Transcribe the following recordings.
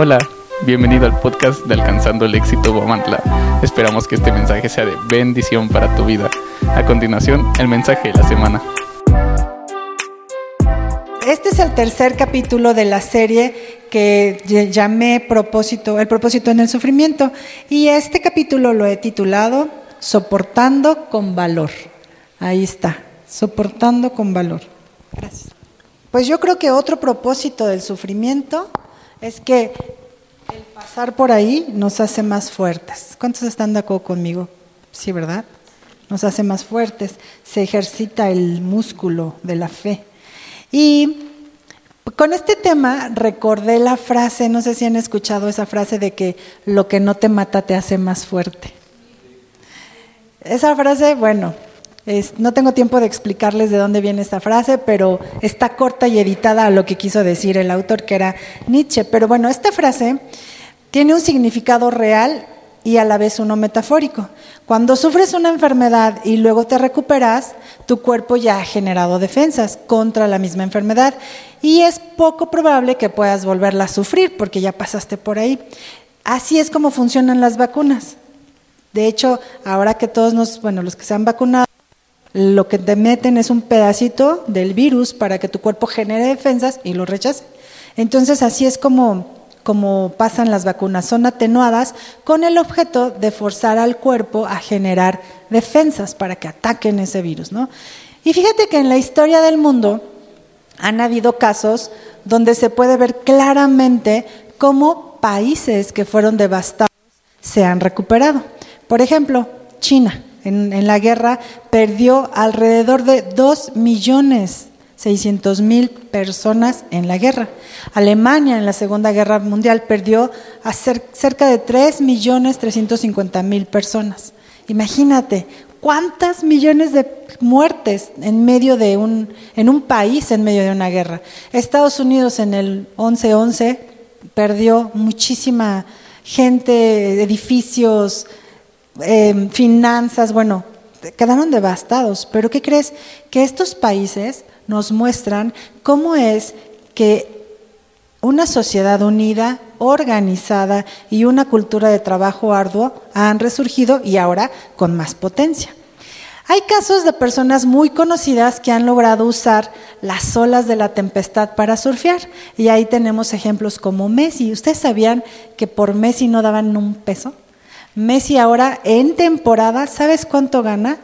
Hola, bienvenido al podcast de Alcanzando el Éxito Guamantla. Esperamos que este mensaje sea de bendición para tu vida. A continuación, el mensaje de la semana. Este es el tercer capítulo de la serie que llamé propósito, el propósito en el sufrimiento. Y este capítulo lo he titulado Soportando con valor. Ahí está, soportando con valor. Gracias. Pues yo creo que otro propósito del sufrimiento es que el pasar por ahí nos hace más fuertes. ¿Cuántos están de acuerdo conmigo? Sí, ¿verdad? Nos hace más fuertes, se ejercita el músculo de la fe. Y con este tema recordé la frase, no sé si han escuchado esa frase de que lo que no te mata te hace más fuerte. Esa frase, bueno, no tengo tiempo de explicarles de dónde viene esta frase, pero está corta y editada a lo que quiso decir el autor, que era Nietzsche. Pero bueno, esta frase tiene un significado real y a la vez uno metafórico. Cuando sufres una enfermedad y luego te recuperas, tu cuerpo ya ha generado defensas contra la misma enfermedad y es poco probable que puedas volverla a sufrir porque ya pasaste por ahí. Así es como funcionan las vacunas. De hecho, ahora que todos nos, bueno, los que se han vacunado, lo que te meten es un pedacito del virus para que tu cuerpo genere defensas y lo rechace. Entonces así es como, como pasan las vacunas, son atenuadas con el objeto de forzar al cuerpo a generar defensas para que ataquen ese virus. ¿no? Y fíjate que en la historia del mundo han habido casos donde se puede ver claramente cómo países que fueron devastados se han recuperado. Por ejemplo, China en, la guerra perdió alrededor de 2 millones 600 mil personas en la guerra. Alemania en la Segunda Guerra Mundial perdió cerca de 3 millones 350 mil personas. Imagínate, ¿cuántas millones de muertes en medio de un, en un país en medio de una guerra? Estados Unidos en el 11-11 perdió muchísima gente, edificios, Em, finanzas, bueno, quedaron devastados. Pero ¿qué crees? Que estos países nos muestran cómo es que una sociedad unida, organizada y una cultura de trabajo arduo han resurgido y ahora con más potencia. Hay casos de personas muy conocidas que han logrado usar las olas de la tempestad para surfear. Y ahí tenemos ejemplos como Messi. ¿Ustedes sabían que por Messi no daban un peso? Messi ahora en temporada, ¿sabes cuánto gana?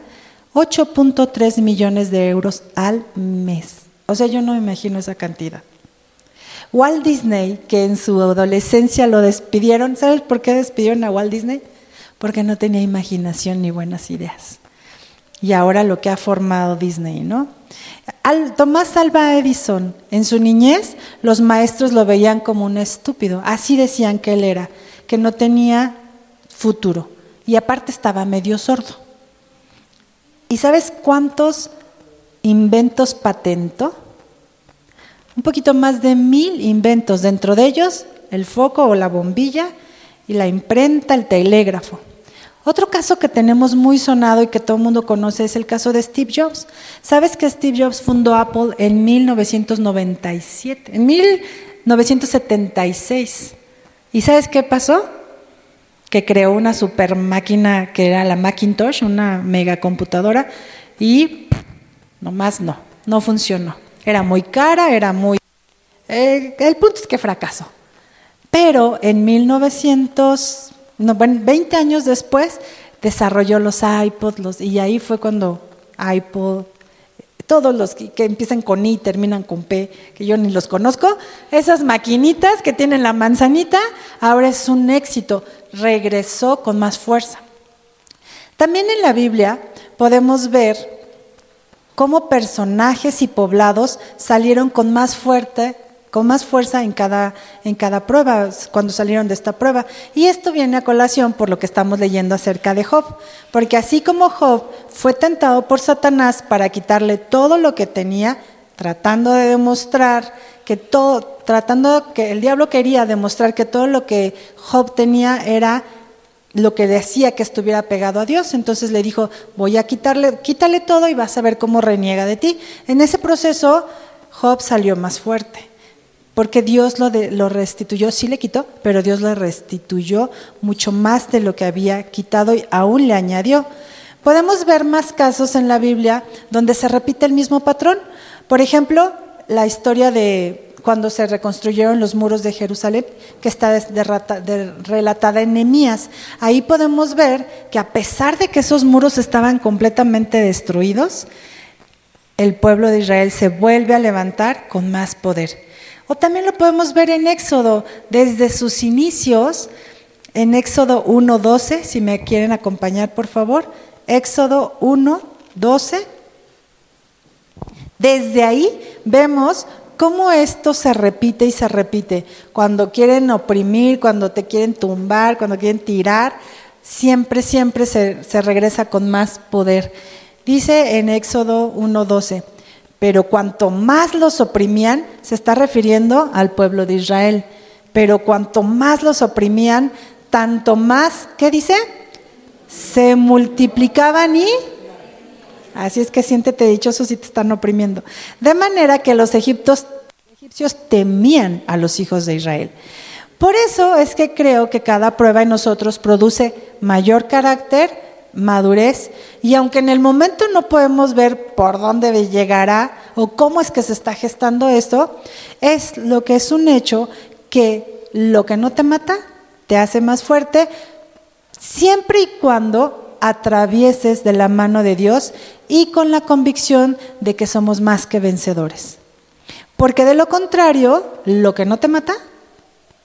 8.3 millones de euros al mes. O sea, yo no me imagino esa cantidad. Walt Disney, que en su adolescencia lo despidieron, ¿sabes por qué despidieron a Walt Disney? Porque no tenía imaginación ni buenas ideas. Y ahora lo que ha formado Disney, ¿no? Tomás Alba Edison, en su niñez, los maestros lo veían como un estúpido. Así decían que él era, que no tenía futuro. Y aparte estaba medio sordo. ¿Y sabes cuántos inventos patentó? Un poquito más de mil inventos, dentro de ellos el foco o la bombilla y la imprenta, el telégrafo. Otro caso que tenemos muy sonado y que todo el mundo conoce es el caso de Steve Jobs. ¿Sabes que Steve Jobs fundó Apple en 1997, en 1976? ¿Y sabes qué pasó? Que creó una super máquina que era la Macintosh, una megacomputadora, y nomás no, no funcionó. Era muy cara, era muy... El punto es que fracasó. Pero en 1900, no, 20 años después, desarrolló los iPods, los, y ahí fue cuando iPod, todos los que, empiezan con I terminan con P, que yo ni los conozco, esas maquinitas que tienen la manzanita, ahora es un éxito, regresó con más fuerza. También en la Biblia podemos ver cómo personajes y poblados salieron con más fuerte con más fuerza en cada, en cada prueba, cuando salieron de esta prueba. Y esto viene a colación por lo que estamos leyendo acerca de Job, porque así como Job fue tentado por Satanás para quitarle todo lo que tenía, tratando de demostrar que todo, tratando que el diablo quería demostrar que todo lo que Job tenía era lo que decía que estuviera pegado a Dios. Entonces le dijo, voy a quitarle, quítale todo y vas a ver cómo reniega de ti. En ese proceso, Job salió más fuerte. Porque Dios lo, restituyó, sí le quitó, pero Dios le restituyó mucho más de lo que había quitado y aún le añadió. Podemos ver más casos en la Biblia donde se repite el mismo patrón. Por ejemplo, la historia de cuando se reconstruyeron los muros de Jerusalén, que está relatada en Nehemías. Ahí podemos ver que a pesar de que esos muros estaban completamente destruidos, el pueblo de Israel se vuelve a levantar con más poder. O también lo podemos ver en Éxodo, desde sus inicios, en Éxodo 1.12, si me quieren acompañar por favor, Éxodo 1.12. Desde ahí vemos cómo esto se repite y se repite. Cuando quieren oprimir, cuando te quieren tumbar, cuando quieren tirar, siempre, siempre se, se regresa con más poder. Dice en Éxodo 1.12, pero cuanto más los oprimían, se está refiriendo al pueblo de Israel, pero cuanto más los oprimían, tanto más, ¿qué dice? Se multiplicaban y Así es que siéntete dichoso si te están oprimiendo. De manera que los egipcios temían a los hijos de Israel. Por eso es que creo que cada prueba en nosotros produce mayor carácter, madurez, y aunque en el momento no podemos ver por dónde llegará o cómo es que se está gestando esto, es lo que es un hecho que lo que no te mata te hace más fuerte, siempre y cuando atravieses de la mano de Dios y con la convicción de que somos más que vencedores. Porque de lo contrario, lo que no te mata,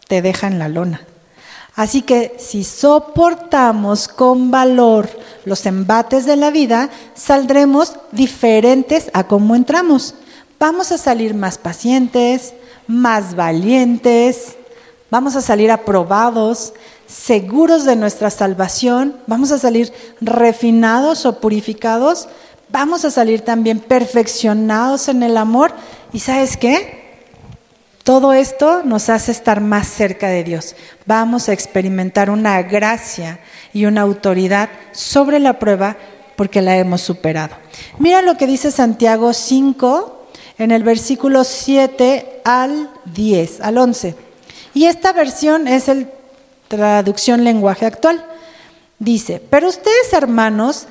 te deja en la lona. Así que si soportamos con valor los embates de la vida, saldremos diferentes a cómo entramos. Vamos a salir más pacientes, más valientes, vamos a salir aprobados, seguros de nuestra salvación, vamos a salir refinados o purificados, vamos a salir también perfeccionados en el amor. ¿Y sabes qué? Todo esto nos hace estar más cerca de Dios. Vamos a experimentar una gracia y una autoridad sobre la prueba porque la hemos superado. Mira lo que dice Santiago 5 en el versículo 7 al 10, al 11. Y esta versión es el traducción lenguaje actual. Dice, pero ustedes hermanos,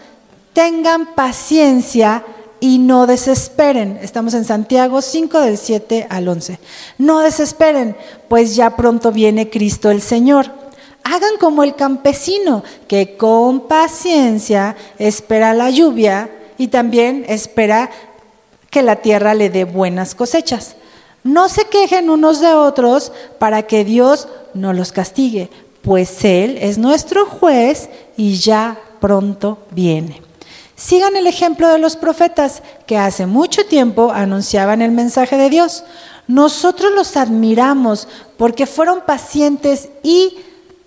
tengan paciencia y no desesperen. Estamos en Santiago 5 del 7 al 11. No desesperen, pues ya pronto viene Cristo el Señor. Hagan como el campesino, que con paciencia espera la lluvia y también espera que la tierra le dé buenas cosechas. No se quejen unos de otros para que Dios no los castigue, pues Él es nuestro juez y ya pronto viene. Sigan el ejemplo de los profetas que hace mucho tiempo anunciaban el mensaje de Dios. Nosotros los admiramos porque fueron pacientes y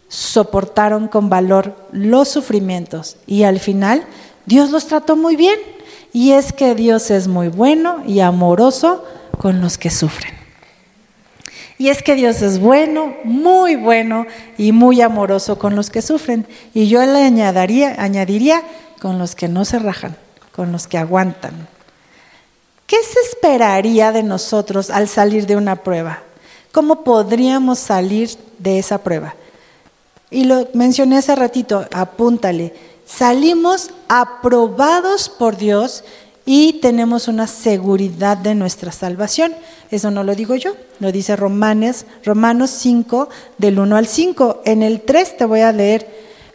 soportaron con valor los sufrimientos. Y al final Dios los trató muy bien. Y es que Dios es muy bueno y amoroso con los que sufren. Y es que Dios es bueno, muy bueno y muy amoroso con los que sufren. Y yo le añadiría, añadiría con los que no se rajan, con los que aguantan. ¿Qué se esperaría de nosotros al salir de una prueba? ¿Cómo podríamos salir de esa prueba? Y lo mencioné hace ratito, apúntale. Salimos aprobados por Dios y tenemos una seguridad de nuestra salvación. Eso no lo digo yo, lo dice Romanos, Romanos 5, del 1 al 5. En el 3 te voy a leer,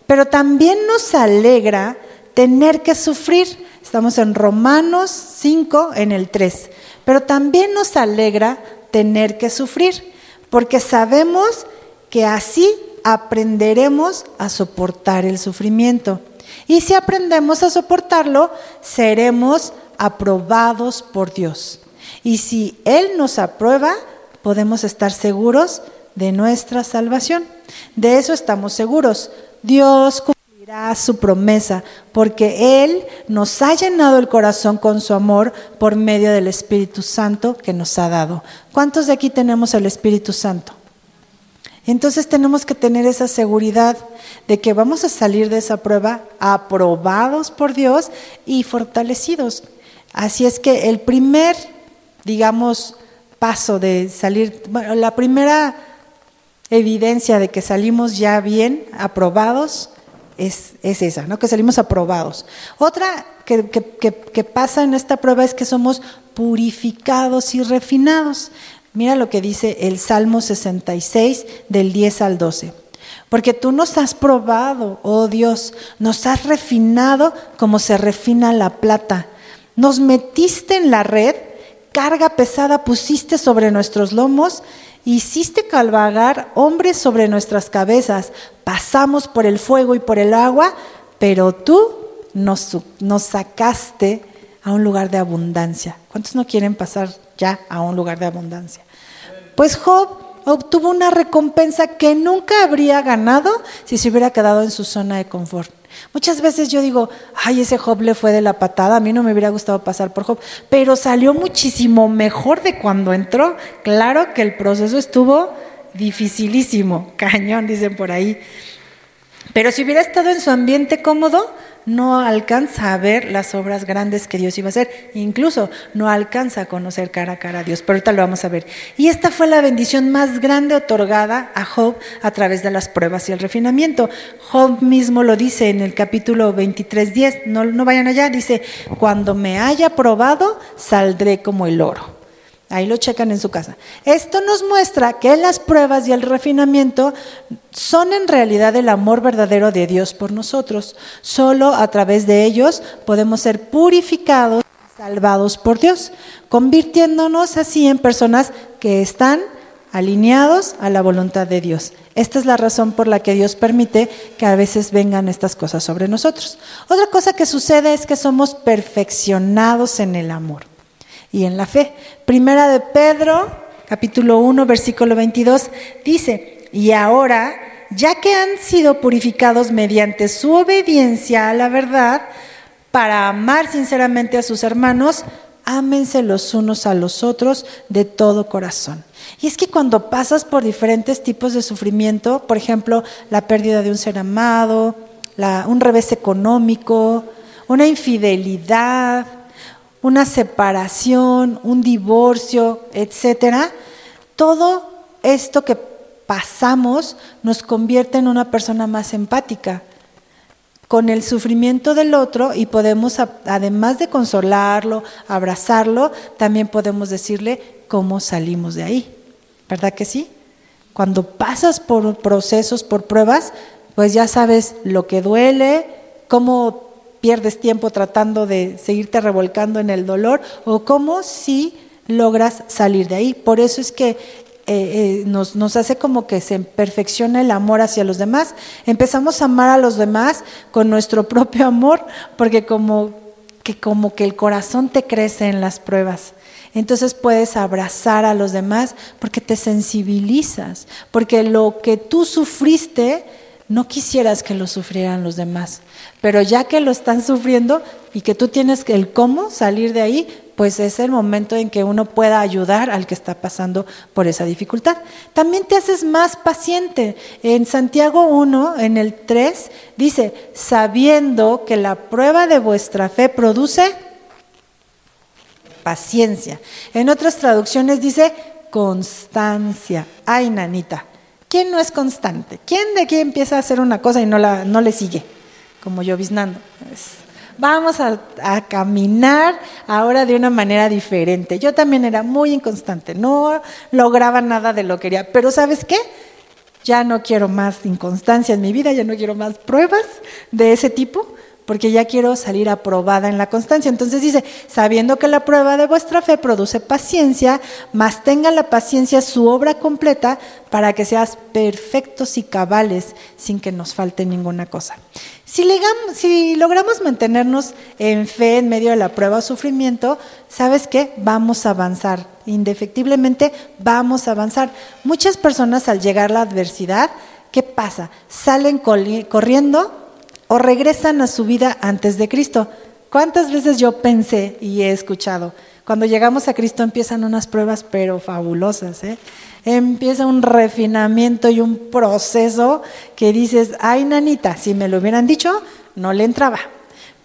pero también nos alegra tener que sufrir. Estamos en Romanos 5, en el 3. Pero también nos alegra tener que sufrir, porque sabemos que así aprenderemos a soportar el sufrimiento. Y si aprendemos a soportarlo, seremos aprobados por Dios. Y si Él nos aprueba, podemos estar seguros de nuestra salvación. De eso estamos seguros. Dios cumplirá su promesa porque Él nos ha llenado el corazón con su amor por medio del Espíritu Santo que nos ha dado. ¿Cuántos de aquí tenemos el Espíritu Santo? Entonces tenemos que tener esa seguridad de que vamos a salir de esa prueba aprobados por Dios y fortalecidos. Así es que el primer, digamos, paso de salir, bueno, la primera evidencia de que salimos ya bien, aprobados, es, es esa, ¿no? que salimos aprobados. Otra que, que, que, que pasa en esta prueba es que somos purificados y refinados. Mira lo que dice el Salmo 66 del 10 al 12. Porque tú nos has probado, oh Dios, nos has refinado como se refina la plata. Nos metiste en la red, carga pesada pusiste sobre nuestros lomos, hiciste calvagar hombres sobre nuestras cabezas. Pasamos por el fuego y por el agua, pero tú nos, nos sacaste a un lugar de abundancia. ¿Cuántos no quieren pasar ya a un lugar de abundancia? Pues Job obtuvo una recompensa que nunca habría ganado si se hubiera quedado en su zona de confort. Muchas veces yo digo, ay, ese Job le fue de la patada, a mí no me hubiera gustado pasar por Job, pero salió muchísimo mejor de cuando entró. Claro que el proceso estuvo dificilísimo, cañón, dicen por ahí. Pero si hubiera estado en su ambiente cómodo, no alcanza a ver las obras grandes que Dios iba a hacer, incluso no alcanza a conocer cara a cara a Dios, pero ahorita lo vamos a ver. Y esta fue la bendición más grande otorgada a Job a través de las pruebas y el refinamiento. Job mismo lo dice en el capítulo 23.10, no, no vayan allá, dice, cuando me haya probado, saldré como el oro. Ahí lo checan en su casa. Esto nos muestra que las pruebas y el refinamiento son en realidad el amor verdadero de Dios por nosotros. Solo a través de ellos podemos ser purificados, salvados por Dios, convirtiéndonos así en personas que están alineados a la voluntad de Dios. Esta es la razón por la que Dios permite que a veces vengan estas cosas sobre nosotros. Otra cosa que sucede es que somos perfeccionados en el amor y en la fe. Primera de Pedro, capítulo 1, versículo 22, dice, y ahora, ya que han sido purificados mediante su obediencia a la verdad, para amar sinceramente a sus hermanos, ámense los unos a los otros de todo corazón. Y es que cuando pasas por diferentes tipos de sufrimiento, por ejemplo, la pérdida de un ser amado, la, un revés económico, una infidelidad, una separación, un divorcio, etcétera, todo esto que pasamos nos convierte en una persona más empática con el sufrimiento del otro y podemos, además de consolarlo, abrazarlo, también podemos decirle cómo salimos de ahí. ¿Verdad que sí? Cuando pasas por procesos, por pruebas, pues ya sabes lo que duele, cómo pierdes tiempo tratando de seguirte revolcando en el dolor o cómo si logras salir de ahí. Por eso es que eh, eh, nos, nos, hace como que se perfecciona el amor hacia los demás. Empezamos a amar a los demás con nuestro propio amor, porque como que, como que el corazón te crece en las pruebas. Entonces puedes abrazar a los demás porque te sensibilizas, porque lo que tú sufriste no quisieras que lo sufrieran los demás. Pero ya que lo están sufriendo y que tú tienes el cómo salir de ahí, pues es el momento en que uno pueda ayudar al que está pasando por esa dificultad. También te haces más paciente. En Santiago 1, en el 3, dice, sabiendo que la prueba de vuestra fe produce paciencia. En otras traducciones dice constancia. Ay, nanita, ¿quién no es constante? ¿Quién de aquí empieza a hacer una cosa y no, la, no le sigue? como lloviznando. Vamos a, a, caminar ahora de una manera diferente. Yo también era muy inconstante, no lograba nada de lo que quería, pero ¿sabes qué? Ya no quiero más inconstancia en mi vida, ya no quiero más pruebas de ese tipo porque ya quiero salir aprobada en la constancia. Entonces dice, sabiendo que la prueba de vuestra fe produce paciencia, más tenga la paciencia su obra completa para que seas perfectos y cabales sin que nos falte ninguna cosa. Si, si logramos mantenernos en fe en medio de la prueba o sufrimiento, ¿sabes qué? Vamos a avanzar. Indefectiblemente vamos a avanzar. Muchas personas al llegar la adversidad, ¿qué pasa? Salen corriendo o regresan a su vida antes de Cristo. ¿Cuántas veces yo pensé y he escuchado? Cuando llegamos a Cristo empiezan unas pruebas pero fabulosas, ¿eh? Empieza un refinamiento y un proceso que dices, ay nanita, si me lo hubieran dicho, no le entraba.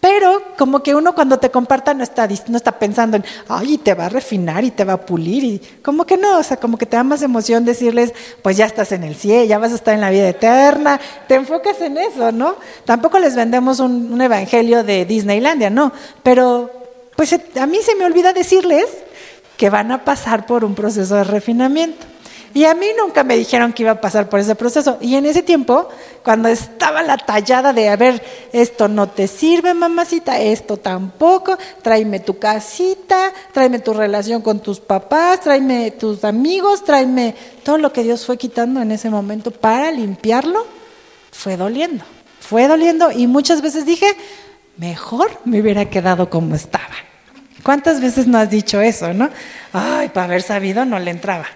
Pero como que uno cuando te comparta no está, no está pensando en, ay, te va a refinar y te va a pulir. Y como que no, o sea, como que te da más emoción decirles, pues ya estás en el cielo, ya vas a estar en la vida eterna. Te enfocas en eso, ¿no? Tampoco les vendemos un, un evangelio de Disneylandia, no. Pero pues a mí se me olvida decirles que van a pasar por un proceso de refinamiento. Y a mí nunca me dijeron que iba a pasar por ese proceso. Y en ese tiempo, cuando estaba la tallada de, a ver, esto no te sirve, mamacita, esto tampoco, tráeme tu casita, tráeme tu relación con tus papás, tráeme tus amigos, tráeme todo lo que Dios fue quitando en ese momento para limpiarlo, fue doliendo. Fue doliendo y muchas veces dije, mejor me hubiera quedado como estaba. ¿Cuántas veces no has dicho eso, no? Ay, para haber sabido no le entraba.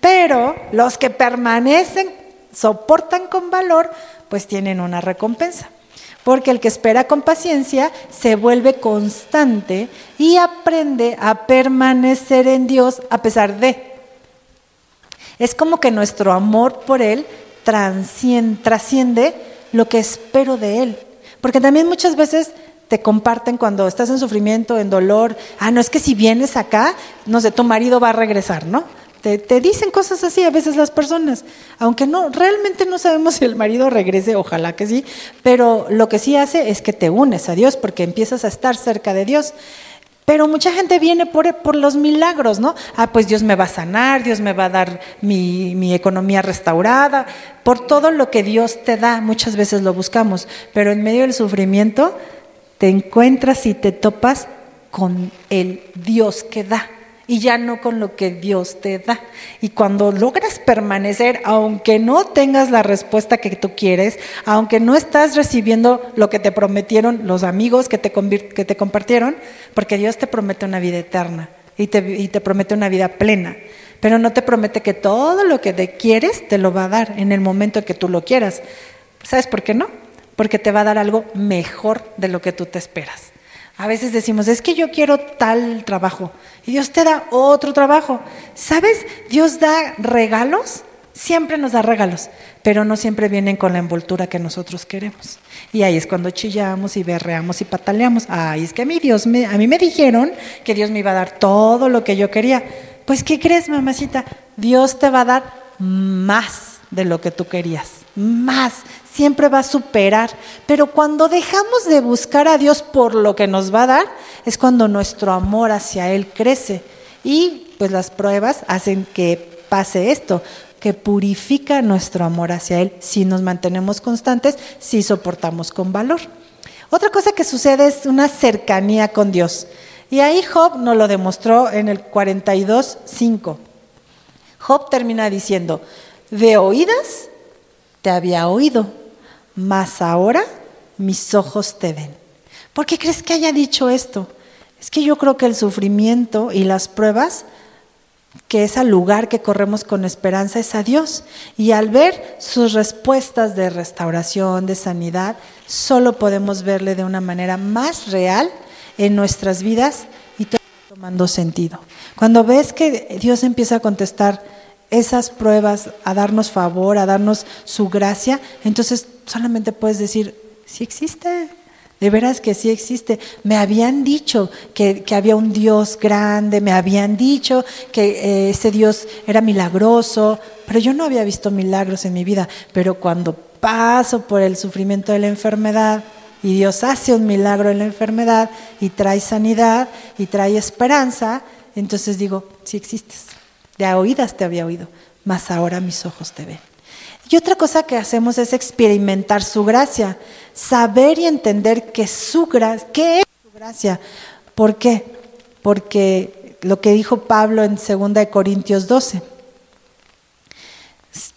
Pero los que permanecen, soportan con valor, pues tienen una recompensa. Porque el que espera con paciencia se vuelve constante y aprende a permanecer en Dios a pesar de. Es como que nuestro amor por Él trasciende lo que espero de Él. Porque también muchas veces te comparten cuando estás en sufrimiento, en dolor, ah, no es que si vienes acá, no sé, tu marido va a regresar, ¿no? Te, dicen cosas así a veces las personas, aunque no, realmente no sabemos si el marido regrese, ojalá que sí, pero lo que sí hace es que te unes a Dios porque empiezas a estar cerca de Dios. Pero mucha gente viene por, los milagros, ¿no? Ah, pues Dios me va a sanar, Dios me va a dar mi economía restaurada, por todo lo que Dios te da, muchas veces lo buscamos, pero en medio del sufrimiento te encuentras y te topas con el Dios que da y ya no con lo que Dios te da. Y cuando logras permanecer, aunque no tengas la respuesta que tú quieres, aunque no estás recibiendo lo que te prometieron los amigos que te, que te compartieron, porque Dios te promete una vida eterna y te, y te promete una vida plena, pero no te promete que todo lo que te quieres te lo va a dar en el momento que tú lo quieras. ¿Sabes por qué no? Porque te va a dar algo mejor de lo que tú te esperas. A veces decimos, es que yo quiero tal trabajo y Dios te da otro trabajo. ¿Sabes? Dios da regalos, siempre nos da regalos, pero no siempre vienen con la envoltura que nosotros queremos. Y ahí es cuando chillamos y berreamos y pataleamos. Ay, es que a mí, Dios me, a mí me dijeron que Dios me iba a dar todo lo que yo quería. Pues, ¿qué crees, mamacita? Dios te va a dar más de lo que tú querías. Más siempre va a superar. Pero cuando dejamos de buscar a Dios por lo que nos va a dar, es cuando nuestro amor hacia Él crece. Y pues las pruebas hacen que pase esto, que purifica nuestro amor hacia Él si nos mantenemos constantes, si soportamos con valor. Otra cosa que sucede es una cercanía con Dios. Y ahí Job nos lo demostró en el 42.5. Job termina diciendo, de oídas te había oído, mas ahora mis ojos te ven. ¿Por qué crees que haya dicho esto? Es que yo creo que el sufrimiento y las pruebas, que es al lugar que corremos con esperanza, es a Dios. Y al ver sus respuestas de restauración, de sanidad, solo podemos verle de una manera más real en nuestras vidas y tomando sentido. Cuando ves que Dios empieza a contestar, esas pruebas, a darnos favor, a darnos su gracia, entonces solamente puedes decir, sí existe, de veras que sí existe. Me habían dicho que, había un Dios grande, me habían dicho que eh, ese Dios era milagroso, pero yo no había visto milagros en mi vida. Pero cuando paso por el sufrimiento de la enfermedad y Dios hace un milagro en la enfermedad y trae sanidad y trae esperanza, entonces digo, sí existes. De oídas te había oído, mas ahora mis ojos te ven. Y otra cosa que hacemos es experimentar su gracia, saber y entender que su gracia, ¿qué es su gracia? ¿Por qué? Porque lo que dijo Pablo en 2 Corintios 12.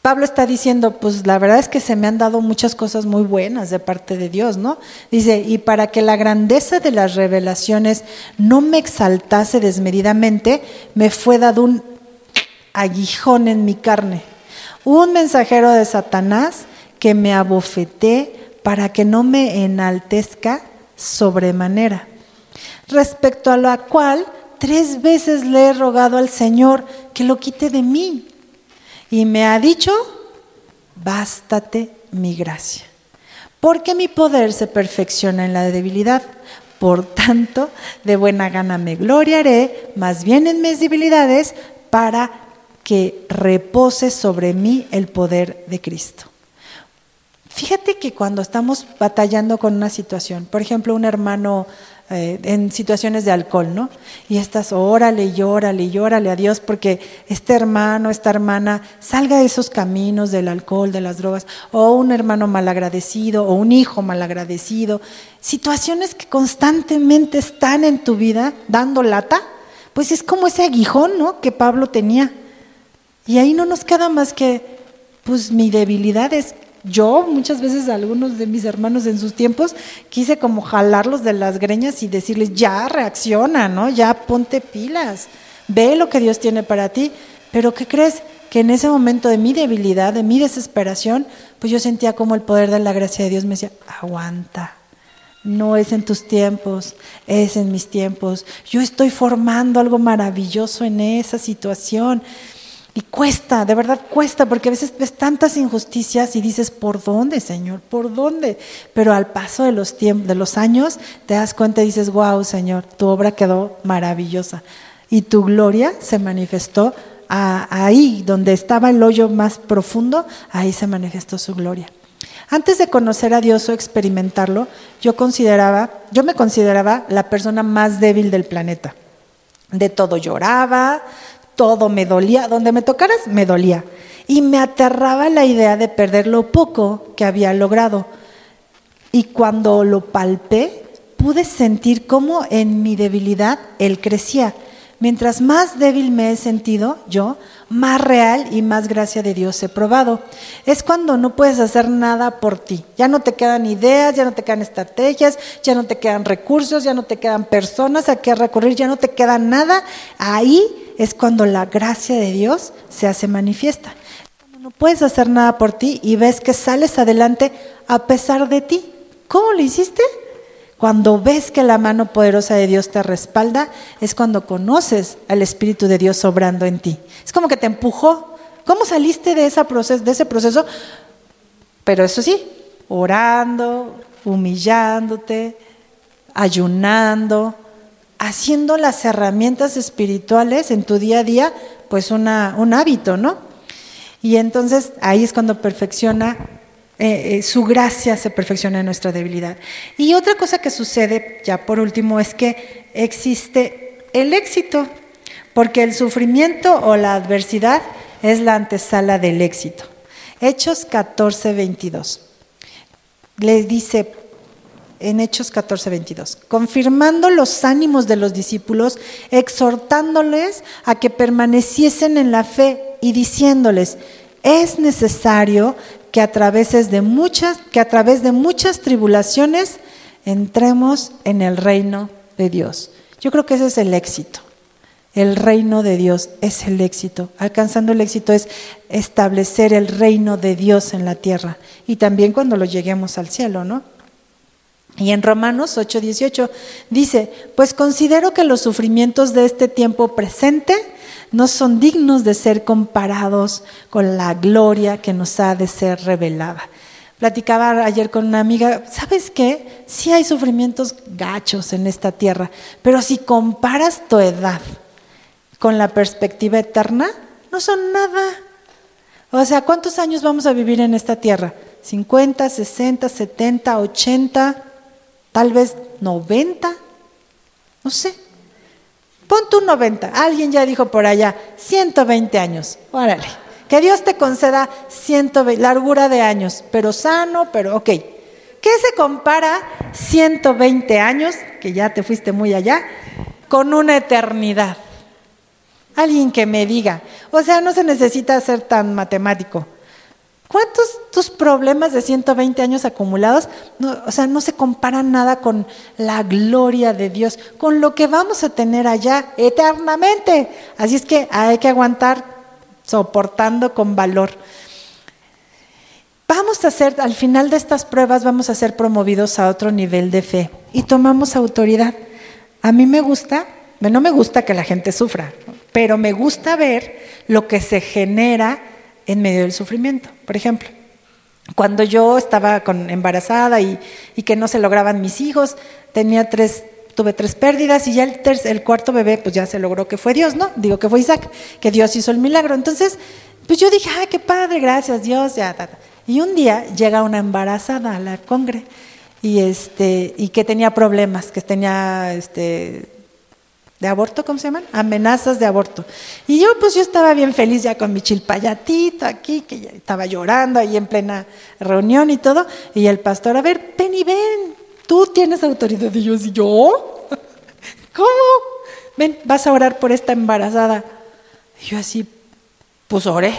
Pablo está diciendo, pues la verdad es que se me han dado muchas cosas muy buenas de parte de Dios, ¿no? Dice, y para que la grandeza de las revelaciones no me exaltase desmedidamente, me fue dado un aguijón en mi carne, un mensajero de Satanás que me abofeté para que no me enaltezca sobremanera, respecto a la cual tres veces le he rogado al Señor que lo quite de mí. Y me ha dicho, bástate mi gracia, porque mi poder se perfecciona en la debilidad. Por tanto, de buena gana me gloriaré, más bien en mis debilidades, para que repose sobre mí el poder de Cristo. Fíjate que cuando estamos batallando con una situación, por ejemplo, un hermano eh, en situaciones de alcohol, ¿no? Y estás, órale y órale a Dios porque este hermano, esta hermana salga de esos caminos del alcohol, de las drogas, o un hermano malagradecido, o un hijo malagradecido, situaciones que constantemente están en tu vida dando lata, pues es como ese aguijón, ¿no? Que Pablo tenía. Y ahí no nos queda más que, pues mi debilidad es yo muchas veces algunos de mis hermanos en sus tiempos quise como jalarlos de las greñas y decirles, ya reacciona, ¿no? Ya ponte pilas, ve lo que Dios tiene para ti. Pero ¿qué crees? Que en ese momento de mi debilidad, de mi desesperación, pues yo sentía como el poder de la gracia de Dios me decía, aguanta, no es en tus tiempos, es en mis tiempos. Yo estoy formando algo maravilloso en esa situación. Y cuesta, de verdad cuesta, porque a veces ves tantas injusticias y dices, ¿por dónde, Señor? ¿Por dónde? Pero al paso de los, de los años te das cuenta y dices, wow, Señor, tu obra quedó maravillosa. Y tu gloria se manifestó ahí, donde estaba el hoyo más profundo, ahí se manifestó su gloria. Antes de conocer a Dios o experimentarlo, yo consideraba, yo me consideraba la persona más débil del planeta. De todo lloraba, todo me dolía, donde me tocaras me dolía. Y me aterraba la idea de perder lo poco que había logrado. Y cuando lo palpé, pude sentir cómo en mi debilidad Él crecía. Mientras más débil me he sentido yo, más real y más gracia de Dios he probado. Es cuando no puedes hacer nada por ti. Ya no te quedan ideas, ya no te quedan estrategias, ya no te quedan recursos, ya no te quedan personas a qué recurrir, ya no te queda nada. Ahí es cuando la gracia de Dios se hace manifiesta. Cuando no puedes hacer nada por ti y ves que sales adelante a pesar de ti. ¿Cómo lo hiciste? Cuando ves que la mano poderosa de Dios te respalda, es cuando conoces al Espíritu de Dios obrando en ti. Es como que te empujó. ¿Cómo saliste de, ese proceso, de ese proceso? Pero eso sí, orando, humillándote, ayunando, haciendo las herramientas espirituales en tu día a día, pues una, un hábito, ¿no? Y entonces ahí es cuando perfecciona, eh, eh, su gracia se perfecciona en nuestra debilidad. Y otra cosa que sucede, ya por último, es que existe el éxito, porque el sufrimiento o la adversidad es la antesala del éxito. Hechos 14, 22. Le dice, en Hechos 14, 22, confirmando los ánimos de los discípulos, exhortándoles a que permaneciesen en la fe y diciéndoles, es necesario que a través de muchas, que a través de muchas tribulaciones entremos en el reino de Dios. Yo creo que ese es el éxito. El reino de Dios es el éxito. Alcanzando el éxito es establecer el reino de Dios en la tierra. Y también cuando lo lleguemos al cielo, ¿no? Y en Romanos 8:18 dice, pues considero que los sufrimientos de este tiempo presente no son dignos de ser comparados con la gloria que nos ha de ser revelada. Platicaba ayer con una amiga, ¿sabes qué? Sí hay sufrimientos gachos en esta tierra, pero si comparas tu edad con la perspectiva eterna, no son nada. O sea, ¿cuántos años vamos a vivir en esta tierra? ¿50, 60, 70, 80? Tal vez 90, no sé. Pon tú 90. Alguien ya dijo por allá, 120 años. Órale. Que Dios te conceda 120, largura de años, pero sano, pero ok. ¿Qué se compara 120 años, que ya te fuiste muy allá, con una eternidad? Alguien que me diga. O sea, no se necesita ser tan matemático. ¿Cuántos tus problemas de 120 años acumulados, no, o sea, no se comparan nada con la gloria de Dios, con lo que vamos a tener allá eternamente? Así es que hay que aguantar soportando con valor. Vamos a ser, al final de estas pruebas, vamos a ser promovidos a otro nivel de fe y tomamos autoridad. A mí me gusta, no me gusta que la gente sufra, pero me gusta ver lo que se genera en medio del sufrimiento. Por ejemplo, Cuando yo estaba con, embarazada y, y que no se lograban mis hijos, tenía tres tuve tres pérdidas y ya el, el cuarto bebé, pues ya se logró que fue Dios, ¿no? Digo que fue Isaac, que Dios hizo el milagro. Entonces, pues yo dije, ay, qué padre, gracias Dios, ya, Y un día llega una embarazada a la congre y este y que tenía problemas, que tenía este de aborto, ¿cómo se llaman? Amenazas de aborto. Y yo pues yo estaba bien feliz ya con mi chilpayatito aquí, que ya estaba llorando ahí en plena reunión y todo, y el pastor, a ver, ven y ven, Tú tienes autoridad. Y yo, ¿y yo? ¿Cómo? Ven, vas a orar por esta embarazada. Y yo así, pues oré,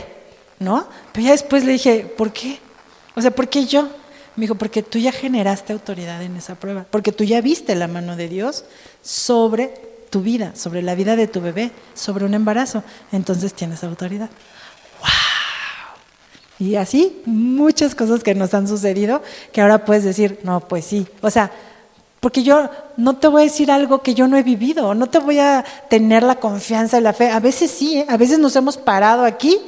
¿no? Pero ya después le dije, ¿por qué? O sea, ¿por qué yo? Me dijo, porque tú ya generaste autoridad en esa prueba, porque tú ya viste la mano de Dios sobre tu vida, sobre la vida de tu bebé, sobre un embarazo. Entonces tienes autoridad. Y así, muchas cosas que nos han sucedido que ahora puedes decir, no, pues sí. O sea, porque yo no te voy a decir algo que yo no he vivido, no te voy a tener la confianza y la fe. A veces sí, ¿eh? a veces nos hemos parado aquí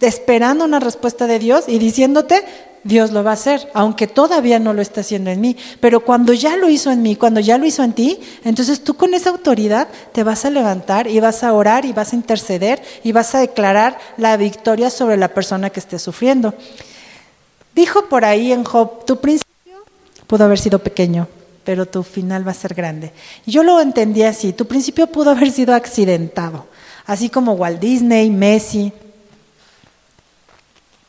esperando una respuesta de Dios y diciéndote, Dios lo va a hacer, aunque todavía no lo está haciendo en mí. Pero cuando ya lo hizo en mí, cuando ya lo hizo en ti, entonces tú con esa autoridad te vas a levantar y vas a orar y vas a interceder y vas a declarar la victoria sobre la persona que esté sufriendo. Dijo por ahí en Job, tu principio pudo haber sido pequeño, pero tu final va a ser grande. Yo lo entendí así, tu principio pudo haber sido accidentado, así como Walt Disney, Messi,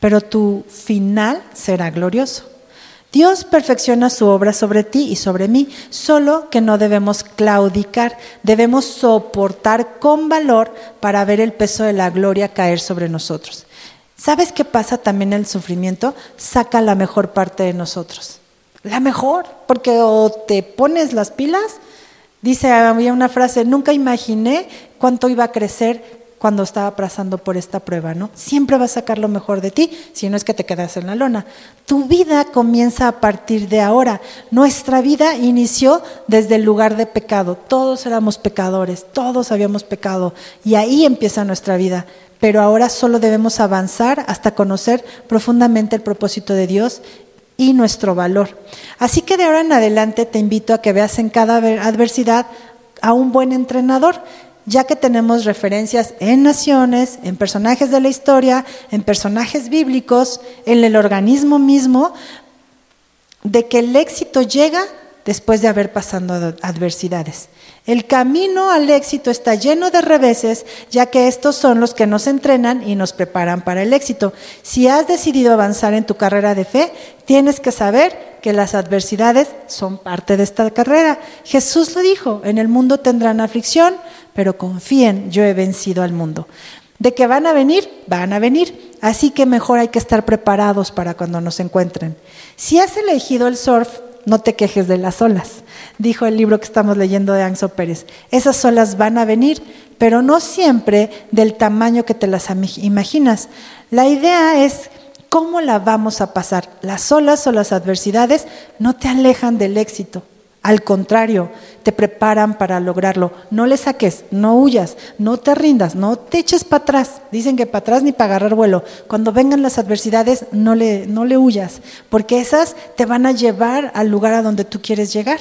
pero tu final será glorioso. Dios perfecciona su obra sobre ti y sobre mí, solo que no debemos claudicar, debemos soportar con valor para ver el peso de la gloria caer sobre nosotros. ¿Sabes qué pasa también el sufrimiento? Saca la mejor parte de nosotros. La mejor, porque o te pones las pilas, dice, había una frase, nunca imaginé cuánto iba a crecer cuando estaba pasando por esta prueba, ¿no? Siempre va a sacar lo mejor de ti, si no es que te quedas en la lona. Tu vida comienza a partir de ahora. Nuestra vida inició desde el lugar de pecado. Todos éramos pecadores, todos habíamos pecado y ahí empieza nuestra vida. Pero ahora solo debemos avanzar hasta conocer profundamente el propósito de Dios y nuestro valor. Así que de ahora en adelante te invito a que veas en cada adversidad a un buen entrenador ya que tenemos referencias en naciones, en personajes de la historia, en personajes bíblicos, en el organismo mismo, de que el éxito llega después de haber pasado adversidades. El camino al éxito está lleno de reveses, ya que estos son los que nos entrenan y nos preparan para el éxito. Si has decidido avanzar en tu carrera de fe, tienes que saber que las adversidades son parte de esta carrera. Jesús lo dijo, en el mundo tendrán aflicción, pero confíen, yo he vencido al mundo. De que van a venir, van a venir. Así que mejor hay que estar preparados para cuando nos encuentren. Si has elegido el surf, no te quejes de las olas, dijo el libro que estamos leyendo de Anso Pérez. Esas olas van a venir, pero no siempre del tamaño que te las imaginas. La idea es cómo la vamos a pasar. Las olas o las adversidades no te alejan del éxito. Al contrario, te preparan para lograrlo. No le saques, no huyas, no te rindas, no te eches para atrás. Dicen que para atrás ni para agarrar vuelo. Cuando vengan las adversidades, no le, no le huyas, porque esas te van a llevar al lugar a donde tú quieres llegar.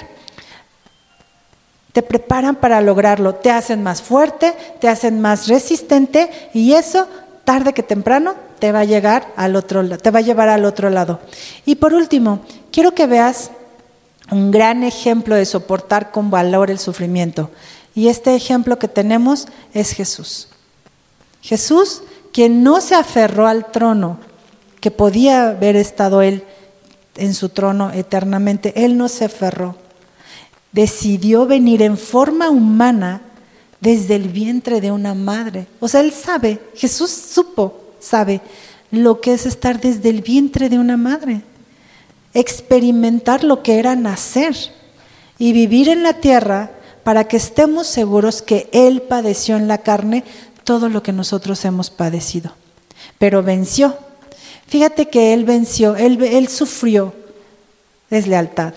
Te preparan para lograrlo, te hacen más fuerte, te hacen más resistente y eso, tarde que temprano, te va a llegar al otro, te va a llevar al otro lado. Y por último, quiero que veas un gran ejemplo de soportar con valor el sufrimiento. Y este ejemplo que tenemos es Jesús. Jesús, quien no se aferró al trono, que podía haber estado él en su trono eternamente, él no se aferró. Decidió venir en forma humana desde el vientre de una madre. O sea, él sabe, Jesús supo, sabe lo que es estar desde el vientre de una madre experimentar lo que era nacer y vivir en la tierra para que estemos seguros que Él padeció en la carne todo lo que nosotros hemos padecido. Pero venció. Fíjate que Él venció, Él, él sufrió deslealtad.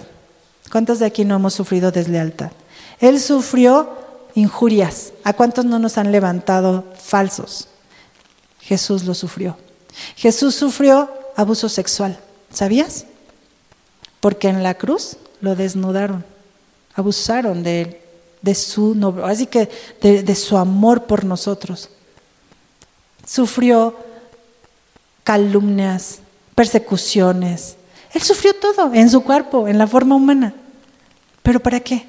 ¿Cuántos de aquí no hemos sufrido deslealtad? Él sufrió injurias. ¿A cuántos no nos han levantado falsos? Jesús lo sufrió. Jesús sufrió abuso sexual. ¿Sabías? Porque en la cruz lo desnudaron, abusaron de él, de su así que de, su amor por nosotros. Sufrió calumnias, persecuciones. Él sufrió todo en su cuerpo, en la forma humana. ¿Pero para qué?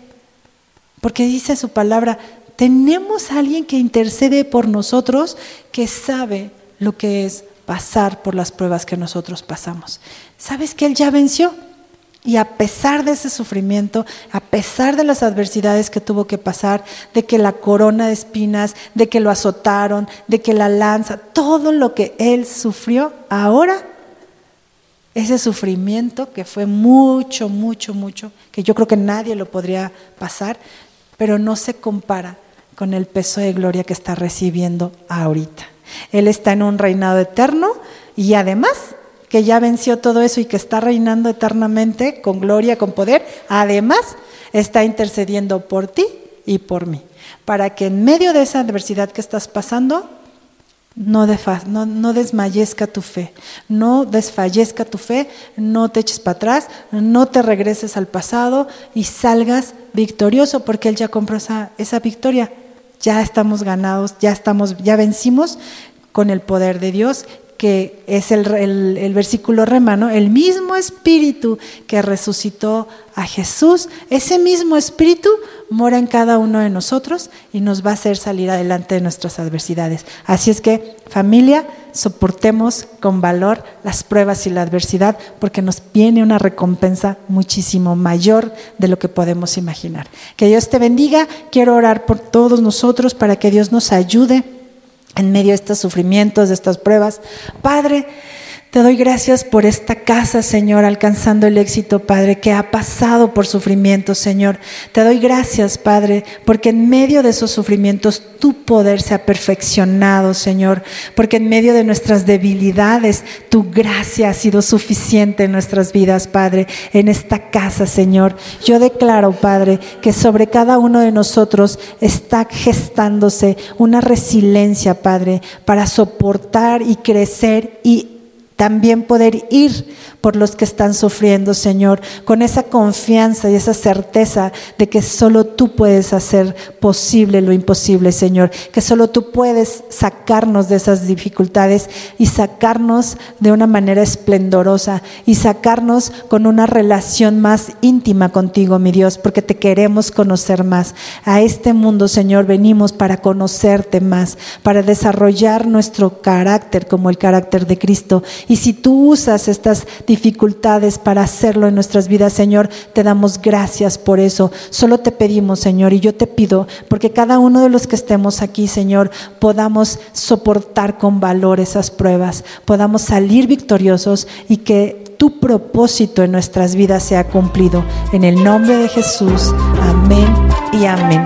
Porque dice su palabra, tenemos a alguien que intercede por nosotros, que sabe lo que es pasar por las pruebas que nosotros pasamos. ¿Sabes que Él ya venció? Y a pesar de ese sufrimiento, a pesar de las adversidades que tuvo que pasar, de que la corona de espinas, de que lo azotaron, de que la lanza, todo lo que Él sufrió, ahora ese sufrimiento que fue mucho, mucho, mucho, que yo creo que nadie lo podría pasar, pero no se compara con el peso de gloria que está recibiendo ahorita. Él está en un reinado eterno y además que ya venció todo eso y que está reinando eternamente con gloria, con poder, además está intercediendo por ti y por mí, para que en medio de esa adversidad que estás pasando, no, no, no, desmayezca tu fe, no desfallezca tu fe, no te eches para atrás, no te regreses al pasado y salgas victorioso porque Él ya compró esa, esa victoria. Ya estamos ganados, ya estamos, ya vencimos con el poder de Dios que es el, el, versículo remano, el mismo espíritu que resucitó a Jesús, ese mismo espíritu mora en cada uno de nosotros y nos va a hacer salir adelante de nuestras adversidades. Así es que familia, soportemos con valor las pruebas y la adversidad porque nos viene una recompensa muchísimo mayor de lo que podemos imaginar. Que Dios te bendiga, quiero orar por todos nosotros para que Dios nos ayude en medio de estos sufrimientos, de estas pruebas. Padre, te doy gracias por esta casa, Señor, alcanzando el éxito, Padre, que ha pasado por sufrimientos, Señor. Te doy gracias, Padre, porque en medio de esos sufrimientos tu poder se ha perfeccionado, Señor, porque en medio de nuestras debilidades tu gracia ha sido suficiente en nuestras vidas, Padre, en esta casa, Señor. Yo declaro, Padre, que sobre cada uno de nosotros está gestándose una resiliencia, Padre, para soportar y crecer y también poder ir por los que están sufriendo, Señor, con esa confianza y esa certeza de que solo tú puedes hacer posible lo imposible, Señor, que solo tú puedes sacarnos de esas dificultades y sacarnos de una manera esplendorosa y sacarnos con una relación más íntima contigo, mi Dios, porque te queremos conocer más. A este mundo, Señor, venimos para conocerte más, para desarrollar nuestro carácter como el carácter de Cristo. Si tú usas estas dificultades para hacerlo en nuestras vidas, Señor. Te damos gracias por eso. Solo te pedimos, Señor, y yo te pido, porque cada uno de los que estemos aquí, Señor, podamos soportar con valor esas pruebas, podamos salir victoriosos y que tu propósito en nuestras vidas sea cumplido. En el nombre de Jesús, amén y amén.